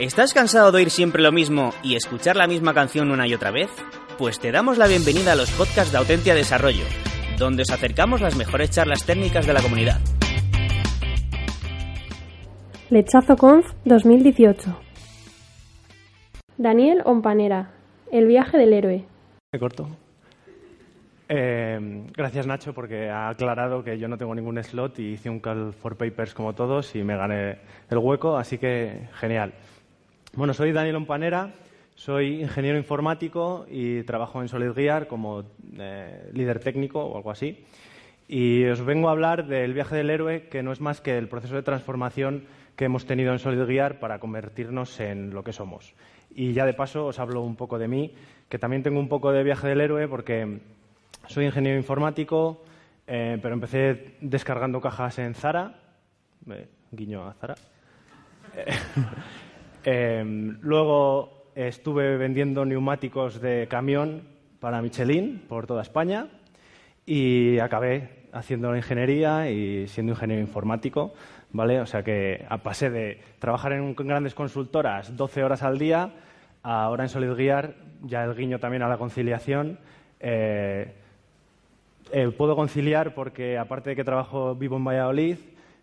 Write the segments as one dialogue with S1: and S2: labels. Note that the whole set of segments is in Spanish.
S1: ¿Estás cansado de oír siempre lo mismo y escuchar la misma canción una y otra vez? Pues te damos la bienvenida a los podcasts de Autentia Desarrollo, donde os acercamos las mejores charlas técnicas de la comunidad.
S2: Lechazo Conf 2018. Daniel Ompanera, El viaje del héroe.
S3: Me corto. Eh, gracias Nacho porque ha aclarado que yo no tengo ningún slot y hice un call for papers como todos y me gané el hueco, así que genial. Bueno, soy Daniel Ompanera, soy ingeniero informático y trabajo en SolidGear como eh, líder técnico o algo así. Y os vengo a hablar del viaje del héroe, que no es más que el proceso de transformación que hemos tenido en SolidGear para convertirnos en lo que somos. Y ya de paso os hablo un poco de mí, que también tengo un poco de viaje del héroe porque soy ingeniero informático, eh, pero empecé descargando cajas en Zara. guiño a Zara. Em, luego estuve vendiendo neumáticos de camión para Michelin por toda España y acabé haciendo la ingeniería y siendo ingeniero informático, ¿vale? O sea que pasé de trabajar en grandes consultoras 12 horas al día a ahora en SolidGear, ya el guiño también a la conciliación. Eh, eh, puedo conciliar porque, aparte de que trabajo vivo en Valladolid,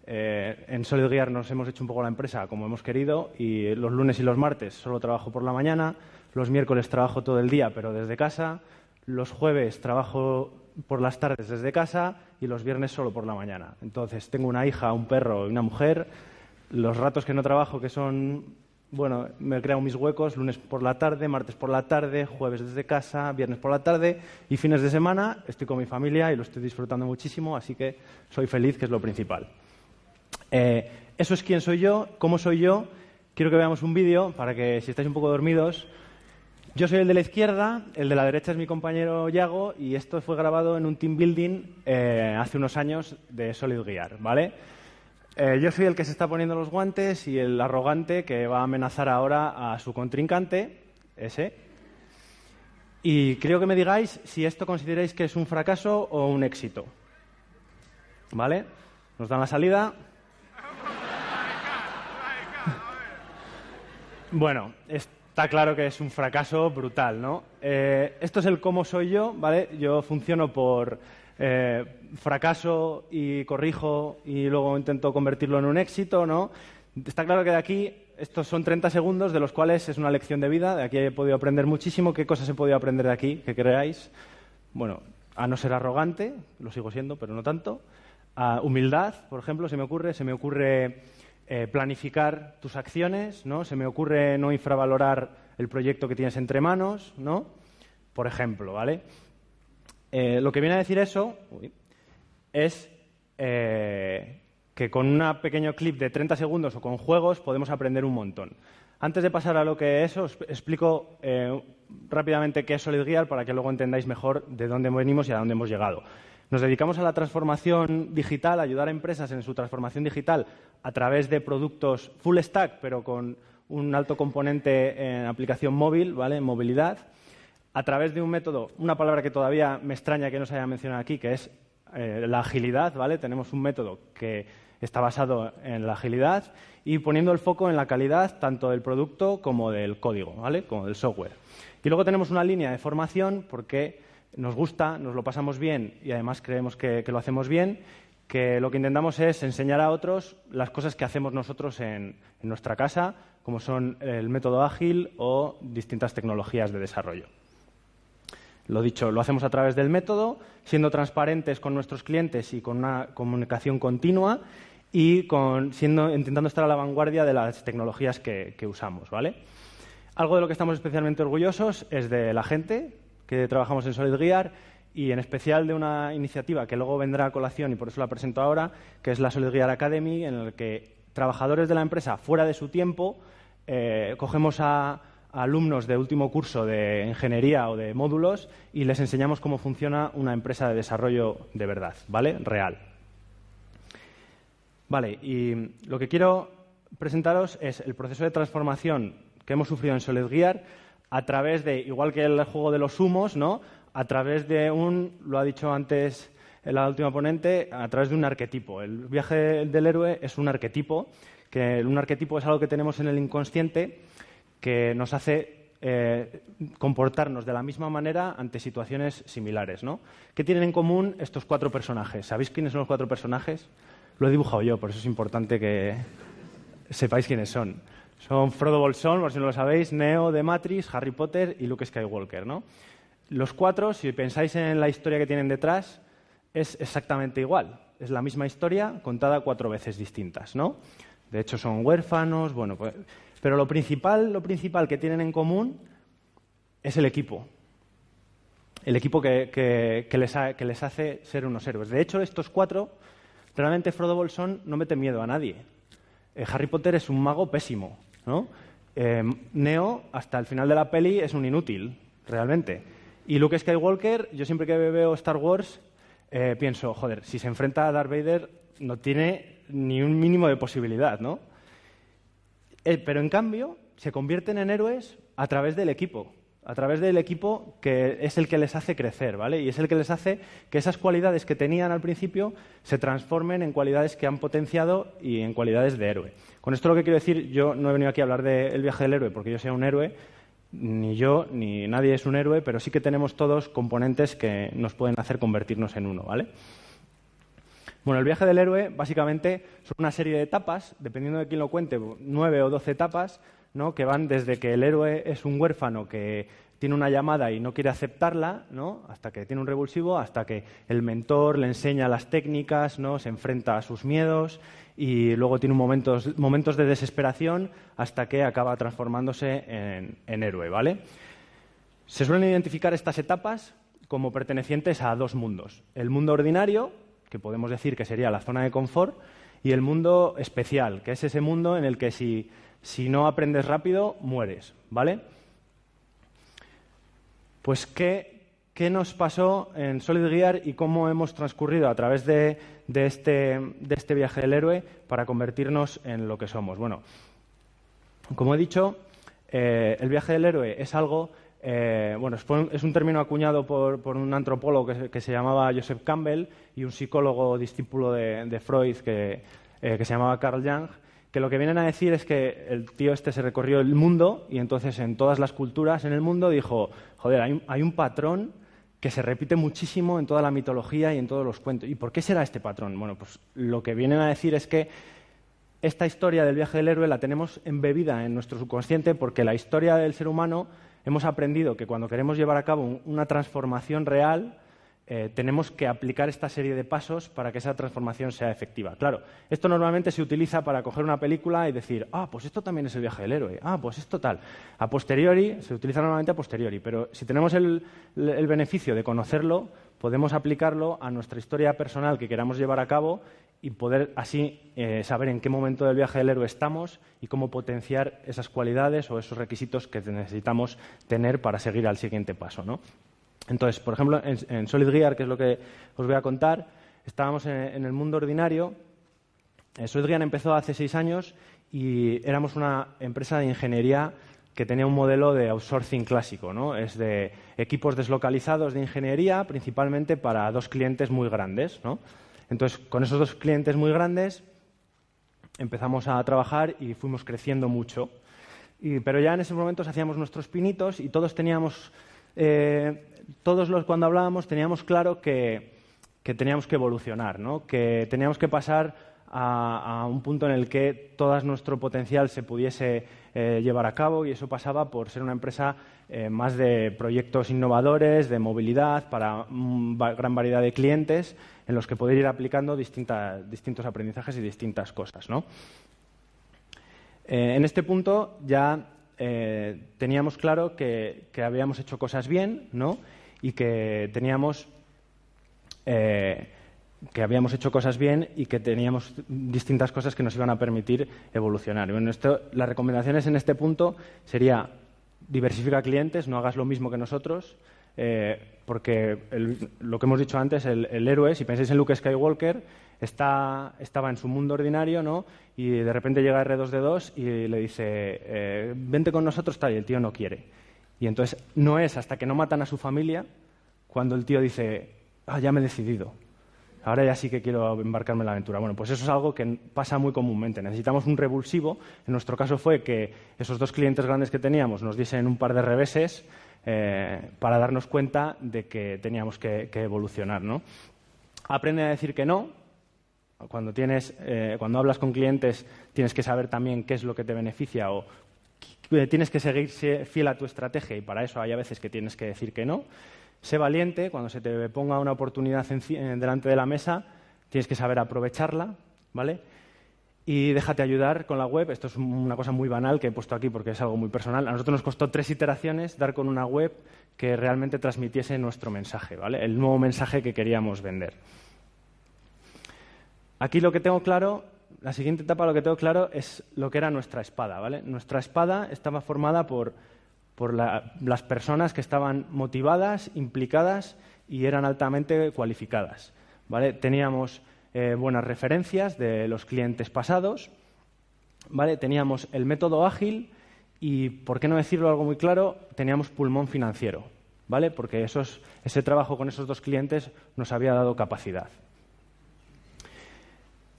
S3: eh, en SolidGear nos hemos hecho un poco la empresa como hemos querido y los lunes y los martes solo trabajo por la mañana, los miércoles trabajo todo el día pero desde casa, los jueves trabajo por las tardes desde casa y los viernes solo por la mañana. Entonces tengo una hija, un perro y una mujer. Los ratos que no trabajo, que son bueno, me creo mis huecos lunes por la tarde, martes por la tarde, jueves desde casa, viernes por la tarde y fines de semana estoy con mi familia y lo estoy disfrutando muchísimo, así que soy feliz, que es lo principal. Eh, eso es quién soy yo, cómo soy yo. Quiero que veamos un vídeo para que si estáis un poco dormidos. Yo soy el de la izquierda, el de la derecha es mi compañero Yago y esto fue grabado en un team building eh, hace unos años de Solid Gear, ¿vale? Eh, yo soy el que se está poniendo los guantes y el arrogante que va a amenazar ahora a su contrincante, ese. Y creo que me digáis si esto consideráis que es un fracaso o un éxito. ¿Vale? Nos dan la salida. Bueno, está claro que es un fracaso brutal, ¿no? Eh, esto es el cómo soy yo, ¿vale? Yo funciono por eh, fracaso y corrijo y luego intento convertirlo en un éxito, ¿no? Está claro que de aquí estos son 30 segundos, de los cuales es una lección de vida. De aquí he podido aprender muchísimo. ¿Qué cosas he podido aprender de aquí? ¿Qué creáis? Bueno, a no ser arrogante, lo sigo siendo, pero no tanto. A humildad, por ejemplo, se me ocurre. Se me ocurre eh, planificar tus acciones, ¿no? Se me ocurre no infravalorar el proyecto que tienes entre manos, ¿no? Por ejemplo, ¿vale? Eh, lo que viene a decir eso es eh, que con un pequeño clip de 30 segundos o con juegos podemos aprender un montón. Antes de pasar a lo que es os explico rápidamente qué es SolidGear para que luego entendáis mejor de dónde venimos y a dónde hemos llegado. Nos dedicamos a la transformación digital, a ayudar a empresas en su transformación digital a través de productos full stack, pero con un alto componente en aplicación móvil, ¿vale? En movilidad a través de un método, una palabra que todavía me extraña que no se haya mencionado aquí, que es eh, la agilidad, ¿vale? Tenemos un método que está basado en la agilidad y poniendo el foco en la calidad tanto del producto como del código, ¿vale? Como del software. Y luego tenemos una línea de formación porque nos gusta, nos lo pasamos bien y además creemos que, lo hacemos bien, que lo que intentamos es enseñar a otros las cosas que hacemos nosotros en nuestra casa, como son el método ágil o distintas tecnologías de desarrollo. Lo dicho, lo hacemos a través del método, siendo transparentes con nuestros clientes y con una comunicación continua y intentando estar a la vanguardia de las tecnologías que, usamos. ¿vale? Algo de lo que estamos especialmente orgullosos es de la gente que trabajamos en SolidGear y en especial de una iniciativa que luego vendrá a colación y por eso la presento ahora, que es la SolidGear Academy, en la que trabajadores de la empresa fuera de su tiempo eh, cogemos a alumnos de último curso de ingeniería o de módulos y les enseñamos cómo funciona una empresa de desarrollo de verdad, ¿vale? Real. Vale, y lo que quiero presentaros es el proceso de transformación que hemos sufrido en SolidGear a través de, igual que el juego de los humos, ¿no? A través de un, lo ha dicho antes la última ponente, a través de un arquetipo. El viaje del héroe es un arquetipo que un arquetipo es algo que tenemos en el inconsciente que nos hace eh, comportarnos de la misma manera ante situaciones similares. ¿no? ¿Qué tienen en común estos cuatro personajes? ¿Sabéis quiénes son los cuatro personajes? Lo he dibujado yo, por eso es importante que sepáis quiénes son. Son Frodo Bolsón, por si no lo sabéis, Neo de Matrix, Harry Potter y Luke Skywalker. ¿no? Los cuatro, si pensáis en la historia que tienen detrás, es exactamente igual. Es la misma historia contada cuatro veces distintas. ¿no? De hecho, son huérfanos, bueno, pues, pero lo principal, lo principal que tienen en común es el equipo. El equipo que, les, hace ser unos héroes. De hecho, estos cuatro, realmente Frodo Bolsón no mete miedo a nadie. Eh, Harry Potter es un mago pésimo, ¿no? Eh, Neo, hasta el final de la peli, es un inútil, realmente. Y Luke Skywalker, yo siempre que veo Star Wars, eh, pienso, joder, si se enfrenta a Darth Vader, no tiene ni un mínimo de posibilidad, ¿no? Eh, pero en cambio se convierten en héroes a través del equipo, a través del equipo que es el que les hace crecer, ¿vale? Y es el que les hace que esas cualidades que tenían al principio se transformen en cualidades que han potenciado y en cualidades de héroe. Con esto lo que quiero decir, yo no he venido aquí a hablar del viaje del héroe porque yo sea un héroe, ni yo ni nadie es un héroe, pero sí que tenemos todos componentes que nos pueden hacer convertirnos en uno, ¿vale? Bueno, el viaje del héroe básicamente son una serie de etapas, dependiendo de quién lo cuente, nueve o doce etapas, ¿no? que van desde que el héroe es un huérfano que tiene una llamada y no quiere aceptarla, ¿no? hasta que tiene un revulsivo, hasta que el mentor le enseña las técnicas, ¿no? se enfrenta a sus miedos y luego tiene momentos, momentos de desesperación hasta que acaba transformándose en, en héroe. ¿vale? Se suelen identificar estas etapas como pertenecientes a dos mundos. El mundo ordinario, que podemos decir que sería la zona de confort, y el mundo especial, que es ese mundo en el que si, no aprendes rápido, mueres, ¿vale? Pues, ¿qué, ¿qué, nos pasó en Solid y cómo hemos transcurrido a través de, este, de este viaje del héroe para convertirnos en lo que somos? Bueno, como he dicho, eh, el viaje del héroe es algo eh, bueno, es un término acuñado por, un antropólogo que, se llamaba Joseph Campbell y un psicólogo discípulo de, Freud que, eh, que, se llamaba Carl Jung, que lo que vienen a decir es que el tío este se recorrió el mundo y entonces en todas las culturas en el mundo dijo, joder, hay, hay un patrón que se repite muchísimo en toda la mitología y en todos los cuentos. ¿Y por qué será este patrón? Bueno, pues lo que vienen a decir es que esta historia del viaje del héroe la tenemos embebida en nuestro subconsciente porque la historia del ser humano hemos aprendido que cuando queremos llevar a cabo una transformación real, eh, tenemos que aplicar esta serie de pasos para que esa transformación sea efectiva. Claro, esto normalmente se utiliza para coger una película y decir, ah, pues esto también es el viaje del héroe, ah, pues esto tal. A posteriori, se utiliza normalmente a posteriori, pero si tenemos el, beneficio de conocerlo, podemos aplicarlo a nuestra historia personal que queramos llevar a cabo y poder así eh, saber en qué momento del viaje del héroe estamos y cómo potenciar esas cualidades o esos requisitos que necesitamos tener para seguir al siguiente paso. ¿no? Entonces, por ejemplo, en, Solid Gear, que es lo que os voy a contar, estábamos en, el mundo ordinario. Eh, Solid Gear empezó hace seis años y éramos una empresa de ingeniería que tenía un modelo de outsourcing clásico, ¿no? Es de equipos deslocalizados de ingeniería, principalmente para dos clientes muy grandes, ¿no? Entonces, con esos dos clientes muy grandes empezamos a trabajar y fuimos creciendo mucho. pero ya en esos momentos hacíamos nuestros pinitos y todos teníamos, eh, todos los cuando hablábamos teníamos claro que, teníamos que evolucionar, ¿no? que teníamos que pasar a, un punto en el que todo nuestro potencial se pudiese eh, llevar a cabo y eso pasaba por ser una empresa eh, más de proyectos innovadores, de movilidad para gran variedad de clientes en los que poder ir aplicando distintos aprendizajes y distintas cosas. ¿no? Eh, en este punto ya teníamos claro que, que, habíamos hecho cosas bien ¿no? Y que teníamos que habíamos hecho cosas bien y que teníamos distintas cosas que nos iban a permitir evolucionar. Bueno, esto, las recomendaciones en este punto sería diversifica clientes, no hagas lo mismo que nosotros, eh, porque lo que hemos dicho antes, el, héroe, si pensáis en Luke Skywalker, está, estaba en su mundo ordinario, ¿no? Y de repente llega R2D2 y le dice, eh, vente con nosotros, tal, y el tío no quiere. Y entonces no es hasta que no matan a su familia cuando el tío dice, ah, ya me he decidido ahora ya sí que quiero embarcarme en la aventura. Bueno, pues eso es algo que pasa muy comúnmente. Necesitamos un revulsivo. En nuestro caso fue que esos dos clientes grandes que teníamos nos diesen un par de reveses eh, para darnos cuenta de que teníamos que, evolucionar. ¿no? Aprende a decir que no. Cuando, tienes, eh, cuando hablas con clientes tienes que saber también qué es lo que te beneficia o tienes que seguir fiel a tu estrategia y para eso hay a veces que tienes que decir que no. Sé valiente, cuando se te ponga una oportunidad delante de la mesa, tienes que saber aprovecharla, ¿vale? y déjate ayudar con la web. Esto es una cosa muy banal que he puesto aquí porque es algo muy personal. A nosotros nos costó tres iteraciones dar con una web que realmente transmitiese nuestro mensaje, ¿vale? El nuevo mensaje que queríamos vender. Aquí lo que tengo claro, la siguiente etapa lo que tengo claro es lo que era nuestra espada, ¿vale? Nuestra espada estaba formada por, las personas que estaban motivadas, implicadas y eran altamente cualificadas, ¿vale? Teníamos eh, buenas referencias de los clientes pasados. ¿vale? Teníamos el método ágil y, por qué no decirlo algo muy claro, teníamos pulmón financiero, ¿vale? porque ese trabajo con esos dos clientes nos había dado capacidad.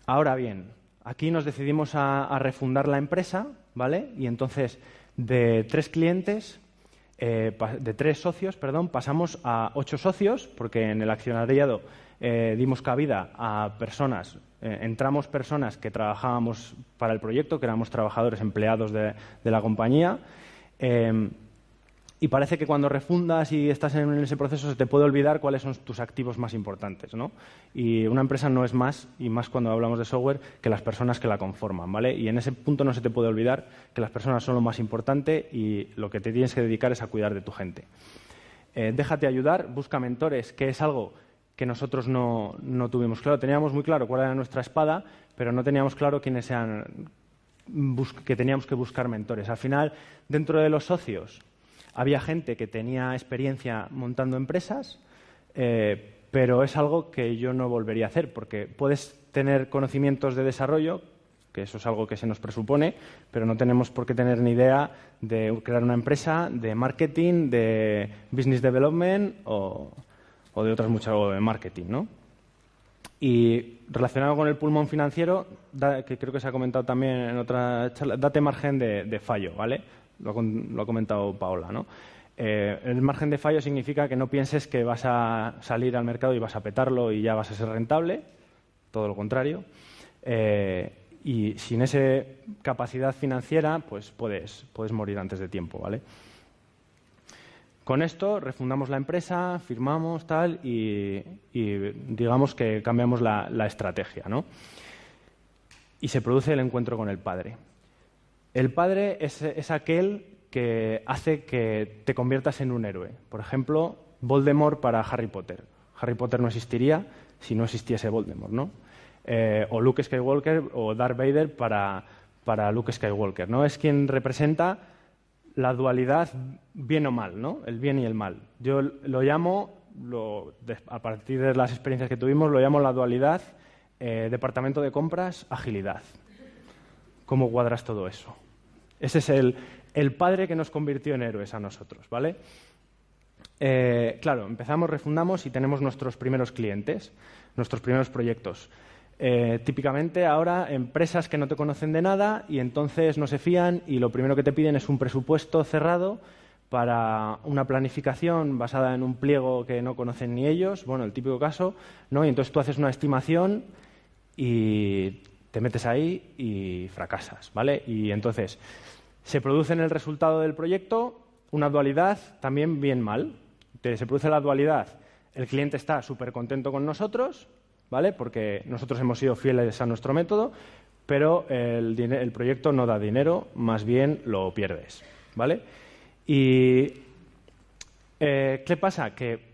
S3: Ahora bien, aquí nos decidimos a, refundar la empresa, ¿vale? Y entonces de tres clientes, eh, de tres socios, perdón, pasamos a ocho socios, porque en el accionariado eh, dimos cabida a personas, eh, entramos personas que trabajábamos para el proyecto, que éramos trabajadores empleados de, la compañía. Eh, y parece que cuando refundas y estás en ese proceso se te puede olvidar cuáles son tus activos más importantes, ¿no? Y una empresa no es más, y más cuando hablamos de software, que las personas que la conforman, ¿vale? Y en ese punto no se te puede olvidar que las personas son lo más importante y lo que te tienes que dedicar es a cuidar de tu gente. déjate ayudar, busca mentores, que es algo que nosotros no, tuvimos claro. Teníamos muy claro cuál era nuestra espada, pero no teníamos claro quiénes sean que teníamos que buscar mentores. Al final, dentro de los socios, había gente que tenía experiencia montando empresas, eh, pero es algo que yo no volvería a hacer, porque puedes tener conocimientos de desarrollo, que eso es algo que se nos presupone, pero no tenemos por qué tener ni idea de crear una empresa, de marketing, de business development o, de otras muchas, o de marketing, ¿no? Y relacionado con el pulmón financiero, que creo que se ha comentado también en otra charla, date margen de, fallo, ¿vale? Lo ha, comentado Paola, ¿no? Eh, el margen de fallo significa que no pienses que vas a salir al mercado y vas a petarlo y ya vas a ser rentable, todo lo contrario. Eh, y sin esa capacidad financiera, pues puedes, puedes morir antes de tiempo, ¿vale? Con esto refundamos la empresa, firmamos tal y, digamos que cambiamos la, estrategia, ¿no? Y se produce el encuentro con el padre. El padre es, aquel que hace que te conviertas en un héroe. Por ejemplo, Voldemort para Harry Potter. Harry Potter no existiría si no existiese Voldemort, ¿no? Eh, o Luke Skywalker o Darth Vader para, para Luke Skywalker, ¿no? Es quien representa la dualidad bien o mal, ¿no? El bien y el mal. Yo lo llamo, a partir de las experiencias que tuvimos, lo llamo la dualidad eh, departamento de compras, agilidad. ¿Cómo cuadras todo eso? Ese es el, padre que nos convirtió en héroes a nosotros, ¿vale? Eh, claro, empezamos, refundamos y tenemos nuestros primeros clientes, nuestros primeros proyectos. Eh, típicamente ahora empresas que no te conocen de nada y entonces no se fían y lo primero que te piden es un presupuesto cerrado para una planificación basada en un pliego que no conocen ni ellos, bueno, el típico caso, ¿no? Y entonces tú haces una estimación y te metes ahí y fracasas, ¿vale? Y entonces se produce en el resultado del proyecto una dualidad también bien mal. Se produce la dualidad, el cliente está súper contento con nosotros, ¿vale? Porque nosotros hemos sido fieles a nuestro método, pero el, proyecto no da dinero, más bien lo pierdes, ¿vale? Y eh, ¿qué pasa? Que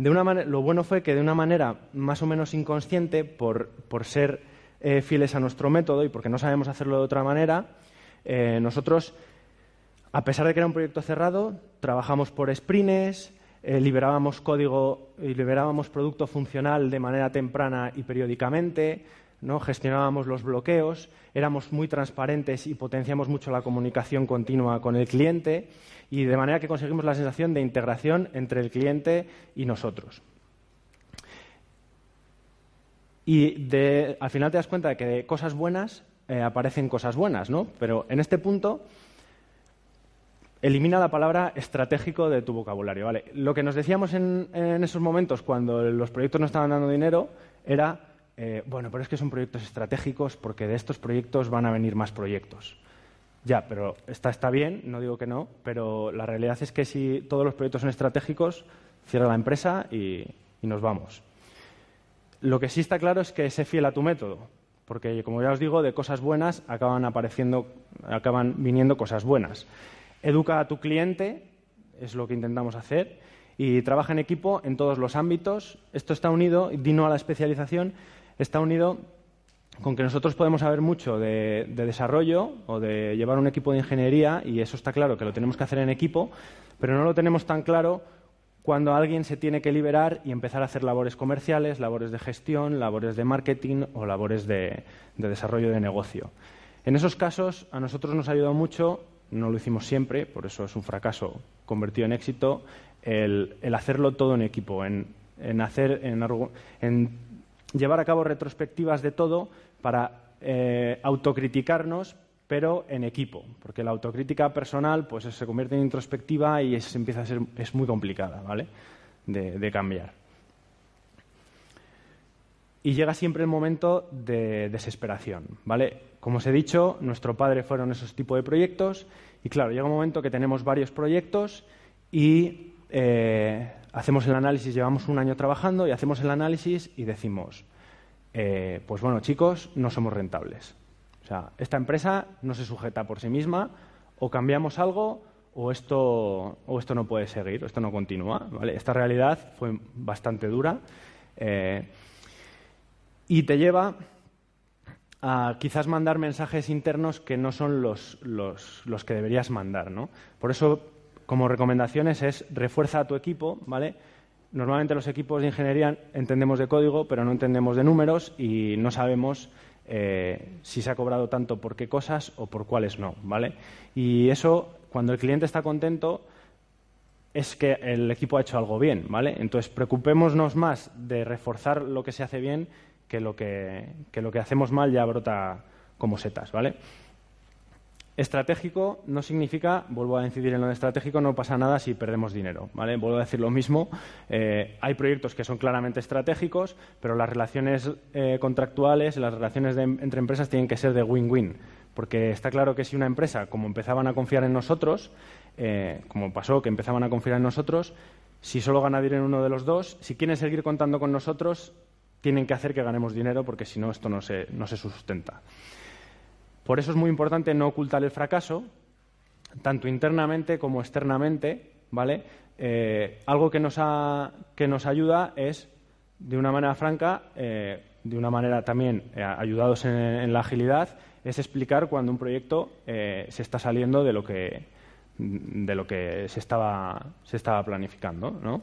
S3: de una manera, lo bueno fue que de una manera más o menos inconsciente, por, ser eh, fieles a nuestro método y porque no sabemos hacerlo de otra manera, eh, nosotros, a pesar de que era un proyecto cerrado, trabajamos por sprints, eh, liberábamos código y liberábamos producto funcional de manera temprana y periódicamente, ¿no? gestionábamos los bloqueos, éramos muy transparentes y potenciamos mucho la comunicación continua con el cliente y de manera que conseguimos la sensación de integración entre el cliente y nosotros. Y de, al final te das cuenta de que de cosas buenas eh, aparecen cosas buenas, ¿no? Pero en este punto elimina la palabra estratégico de tu vocabulario, ¿vale? Lo que nos decíamos en, esos momentos cuando los proyectos no estaban dando dinero era, eh, bueno, pero es que son proyectos estratégicos porque de estos proyectos van a venir más proyectos. Ya, pero está, está bien, no digo que no, pero la realidad es que si todos los proyectos son estratégicos, cierra la empresa y, nos vamos. Lo que sí está claro es que sé fiel a tu método, porque como ya os digo, de cosas buenas acaban apareciendo, acaban viniendo cosas buenas. Educa a tu cliente, es lo que intentamos hacer, y trabaja en equipo en todos los ámbitos. Esto está unido, Dino a la especialización, está unido con que nosotros podemos saber mucho de, desarrollo o de llevar un equipo de ingeniería, y eso está claro que lo tenemos que hacer en equipo, pero no lo tenemos tan claro cuando alguien se tiene que liberar y empezar a hacer labores comerciales, labores de gestión, labores de marketing o labores de, desarrollo de negocio. En esos casos, a nosotros nos ha ayudado mucho, no lo hicimos siempre, por eso es un fracaso convertido en éxito, el, hacerlo todo en equipo, en, hacer, en llevar a cabo retrospectivas de todo para eh, autocriticarnos, pero en equipo, porque la autocrítica personal pues, se convierte en introspectiva y es, empieza a ser es muy complicada ¿vale? de, cambiar. Y llega siempre el momento de desesperación, ¿vale? Como os he dicho, nuestro padre fueron esos tipos de proyectos y claro, llega un momento que tenemos varios proyectos y eh, hacemos el análisis, llevamos un año trabajando y hacemos el análisis y decimos, eh, pues bueno, chicos, no somos rentables. Sea, esta empresa no se sujeta por sí misma, o cambiamos algo o esto, o esto no puede seguir, o esto no continúa. Esta realidad fue bastante dura eh, y te lleva a quizás mandar mensajes internos que no son los, los, los que deberías mandar. ¿no? Por eso, como recomendaciones, es refuerza a tu equipo, ¿vale? Normalmente los equipos de ingeniería entendemos de código, pero no entendemos de números y no sabemos eh, si se ha cobrado tanto por qué cosas o por cuáles no, ¿vale? Y eso, cuando el cliente está contento, es que el equipo ha hecho algo bien, ¿vale? Entonces, preocupémonos más de reforzar lo que se hace bien que lo que, que lo que hacemos mal ya brota como setas, ¿vale? Estratégico no significa, vuelvo a incidir en lo de estratégico, no pasa nada si perdemos dinero. ¿vale? Vuelvo a decir lo mismo. Eh, hay proyectos que son claramente estratégicos, pero las relaciones eh, contractuales, las relaciones entre empresas tienen que ser de win-win. Porque está claro que si una empresa, como empezaban a confiar en nosotros, eh, como pasó que empezaban a confiar en nosotros, si solo gana dinero uno de los dos, si quieren seguir contando con nosotros, tienen que hacer que ganemos dinero porque si no, esto no se, no se sustenta. Por eso es muy importante no ocultar el fracaso, tanto internamente como externamente, ¿vale? Eh, algo que nos, que nos ayuda es, de una manera franca, eh, de una manera también eh, ayudados en, la agilidad, es explicar cuando un proyecto se está saliendo de lo que, de lo que se, estaba, se estaba planificando, ¿no?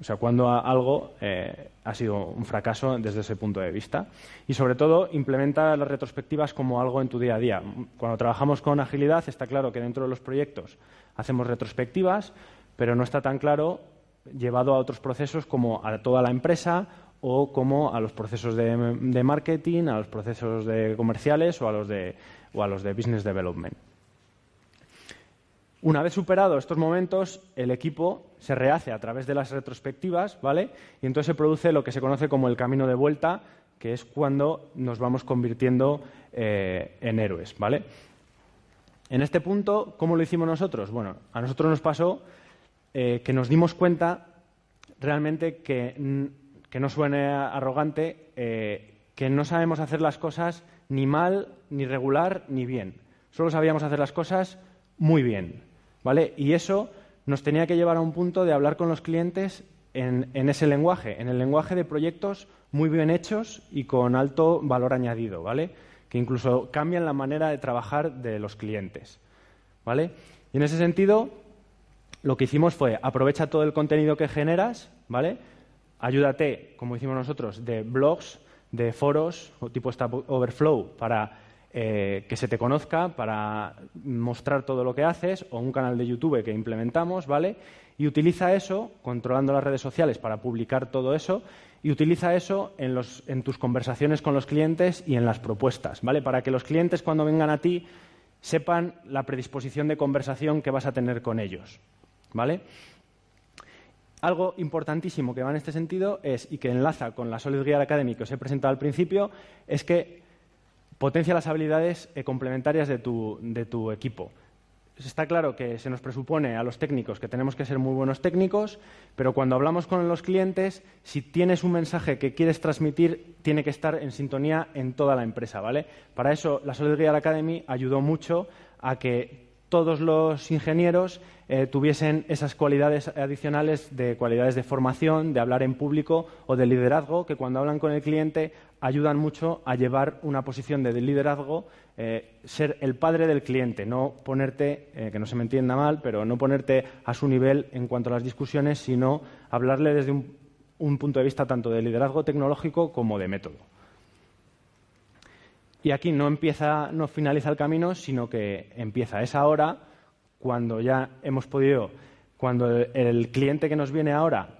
S3: O sea, cuando algo eh, ha sido un fracaso desde ese punto de vista. Y sobre todo, implementa las retrospectivas como algo en tu día a día. Cuando trabajamos con agilidad, está claro que dentro de los proyectos hacemos retrospectivas, pero no está tan claro llevado a otros procesos como a toda la empresa o como a los procesos de, marketing, a los procesos de comerciales o a los de, o a los de business development. Una vez superado estos momentos, el equipo se rehace a través de las retrospectivas, ¿vale? Y entonces se produce lo que se conoce como el camino de vuelta, que es cuando nos vamos convirtiendo eh, en héroes, ¿vale? En este punto, ¿cómo lo hicimos nosotros? Bueno, a nosotros nos pasó eh, que nos dimos cuenta realmente que, que no suene arrogante, eh, que no sabemos hacer las cosas ni mal, ni regular, ni bien. Solo sabíamos hacer las cosas muy bien. ¿Vale? Y eso nos tenía que llevar a un punto de hablar con los clientes en, ese lenguaje, en el lenguaje de proyectos muy bien hechos y con alto valor añadido, ¿vale? Que incluso cambian la manera de trabajar de los clientes, ¿vale? Y en ese sentido, lo que hicimos fue aprovecha todo el contenido que generas, ¿vale? Ayúdate, como hicimos nosotros, de blogs, de foros o tipo Stack Overflow para eh, que se te conozca, para mostrar todo lo que haces, o un canal de YouTube que implementamos, ¿vale? Y utiliza eso, controlando las redes sociales, para publicar todo eso, y utiliza eso en, los, en tus conversaciones con los clientes y en las propuestas, ¿vale? Para que los clientes, cuando vengan a ti, sepan la predisposición de conversación que vas a tener con ellos, ¿vale? Algo importantísimo que va en este sentido es, y que enlaza con la Solid Gear Academy que os he presentado al principio, es que potencia las habilidades eh, complementarias de tu, equipo. Está claro que se nos presupone a los técnicos que tenemos que ser muy buenos técnicos, pero cuando hablamos con los clientes, si tienes un mensaje que quieres transmitir, tiene que estar en sintonía en toda la empresa, ¿vale? Para eso, la Solid Gear Academy ayudó mucho a que todos los ingenieros eh, tuviesen esas cualidades adicionales de cualidades de formación, de hablar en público o de liderazgo, que cuando hablan con el cliente ayudan mucho a llevar una posición de liderazgo, eh, ser el padre del cliente, no ponerte, eh, que no se me entienda mal, pero no ponerte a su nivel en cuanto a las discusiones, sino hablarle desde un punto de vista tanto de liderazgo tecnológico como de método. Y aquí no empieza, no finaliza el camino, sino que empieza. Es ahora cuando ya hemos podido, cuando el, cliente que nos viene ahora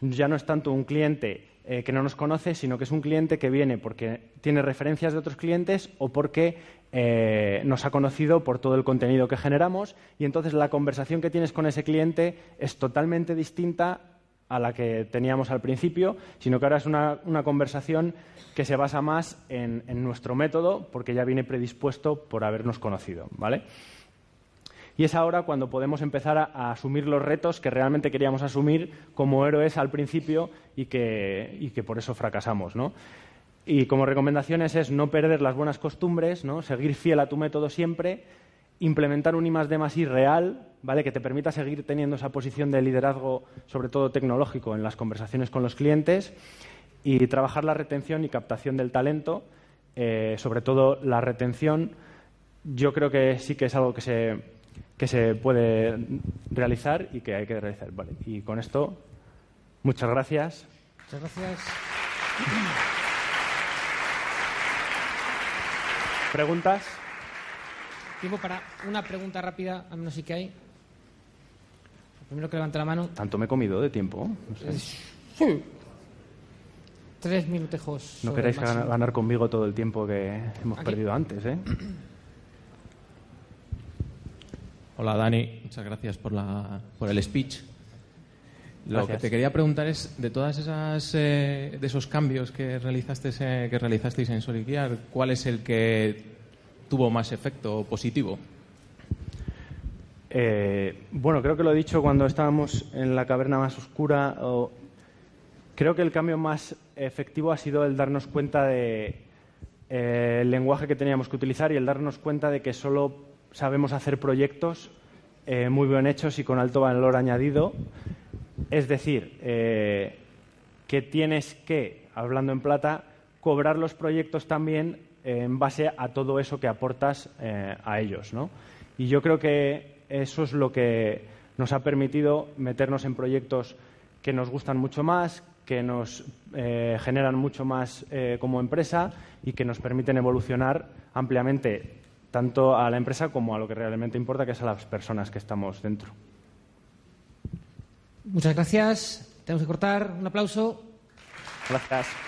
S3: ya no es tanto un cliente eh, que no nos conoce, sino que es un cliente que viene porque tiene referencias de otros clientes o porque eh, nos ha conocido por todo el contenido que generamos y entonces la conversación que tienes con ese cliente es totalmente distinta a la que teníamos al principio, sino que ahora es una, conversación que se basa más en, nuestro método porque ya viene predispuesto por habernos conocido, ¿vale? Y es ahora cuando podemos empezar a, asumir los retos que realmente queríamos asumir como héroes al principio y que, y que por eso fracasamos, ¿no? Y como recomendaciones es no perder las buenas costumbres, ¿no? seguir fiel a tu método siempre implementar un I más D más I real, ¿vale? que te permita seguir teniendo esa posición de liderazgo, sobre todo tecnológico, en las conversaciones con los clientes y trabajar la retención y captación del talento, eh, sobre todo la retención. Yo creo que sí que es algo que se, que se puede realizar y que hay que realizar. Vale. Y con esto, muchas gracias.
S4: Muchas gracias.
S3: ¿Preguntas?
S4: Tiempo para una pregunta rápida, a menos sí que hay. primero que levante la mano.
S3: ¿Tanto me he comido de tiempo?
S4: Sí. Tres minutejos.
S3: No queréis ganar, conmigo todo el tiempo que hemos perdido antes, ¿eh?
S5: Hola, Dani. Muchas gracias por, la, por el speech. Lo que te quería preguntar es, de todas esas eh, de esos cambios que realizaste eh, que realizasteis en Solidiar, ¿cuál es el que tuvo más efecto positivo?
S3: Eh, bueno, creo que lo he dicho cuando estábamos en la caverna más oscura. creo que el cambio más efectivo ha sido el darnos cuenta del de, eh, lenguaje que teníamos que utilizar y el darnos cuenta de que solo sabemos hacer proyectos eh, muy bien hechos y con alto valor añadido. Es decir, que tienes que, hablando en plata, cobrar los proyectos también en base a todo eso que aportas eh, a ellos. ¿no? Y yo creo que eso es lo que nos ha permitido meternos en proyectos que nos gustan mucho más, que nos eh, generan mucho más eh, como empresa y que nos permiten evolucionar ampliamente tanto a la empresa como a lo que realmente importa, que es a las personas que estamos dentro.
S4: Muchas gracias. Tenemos que cortar. Un aplauso.
S3: Gracias.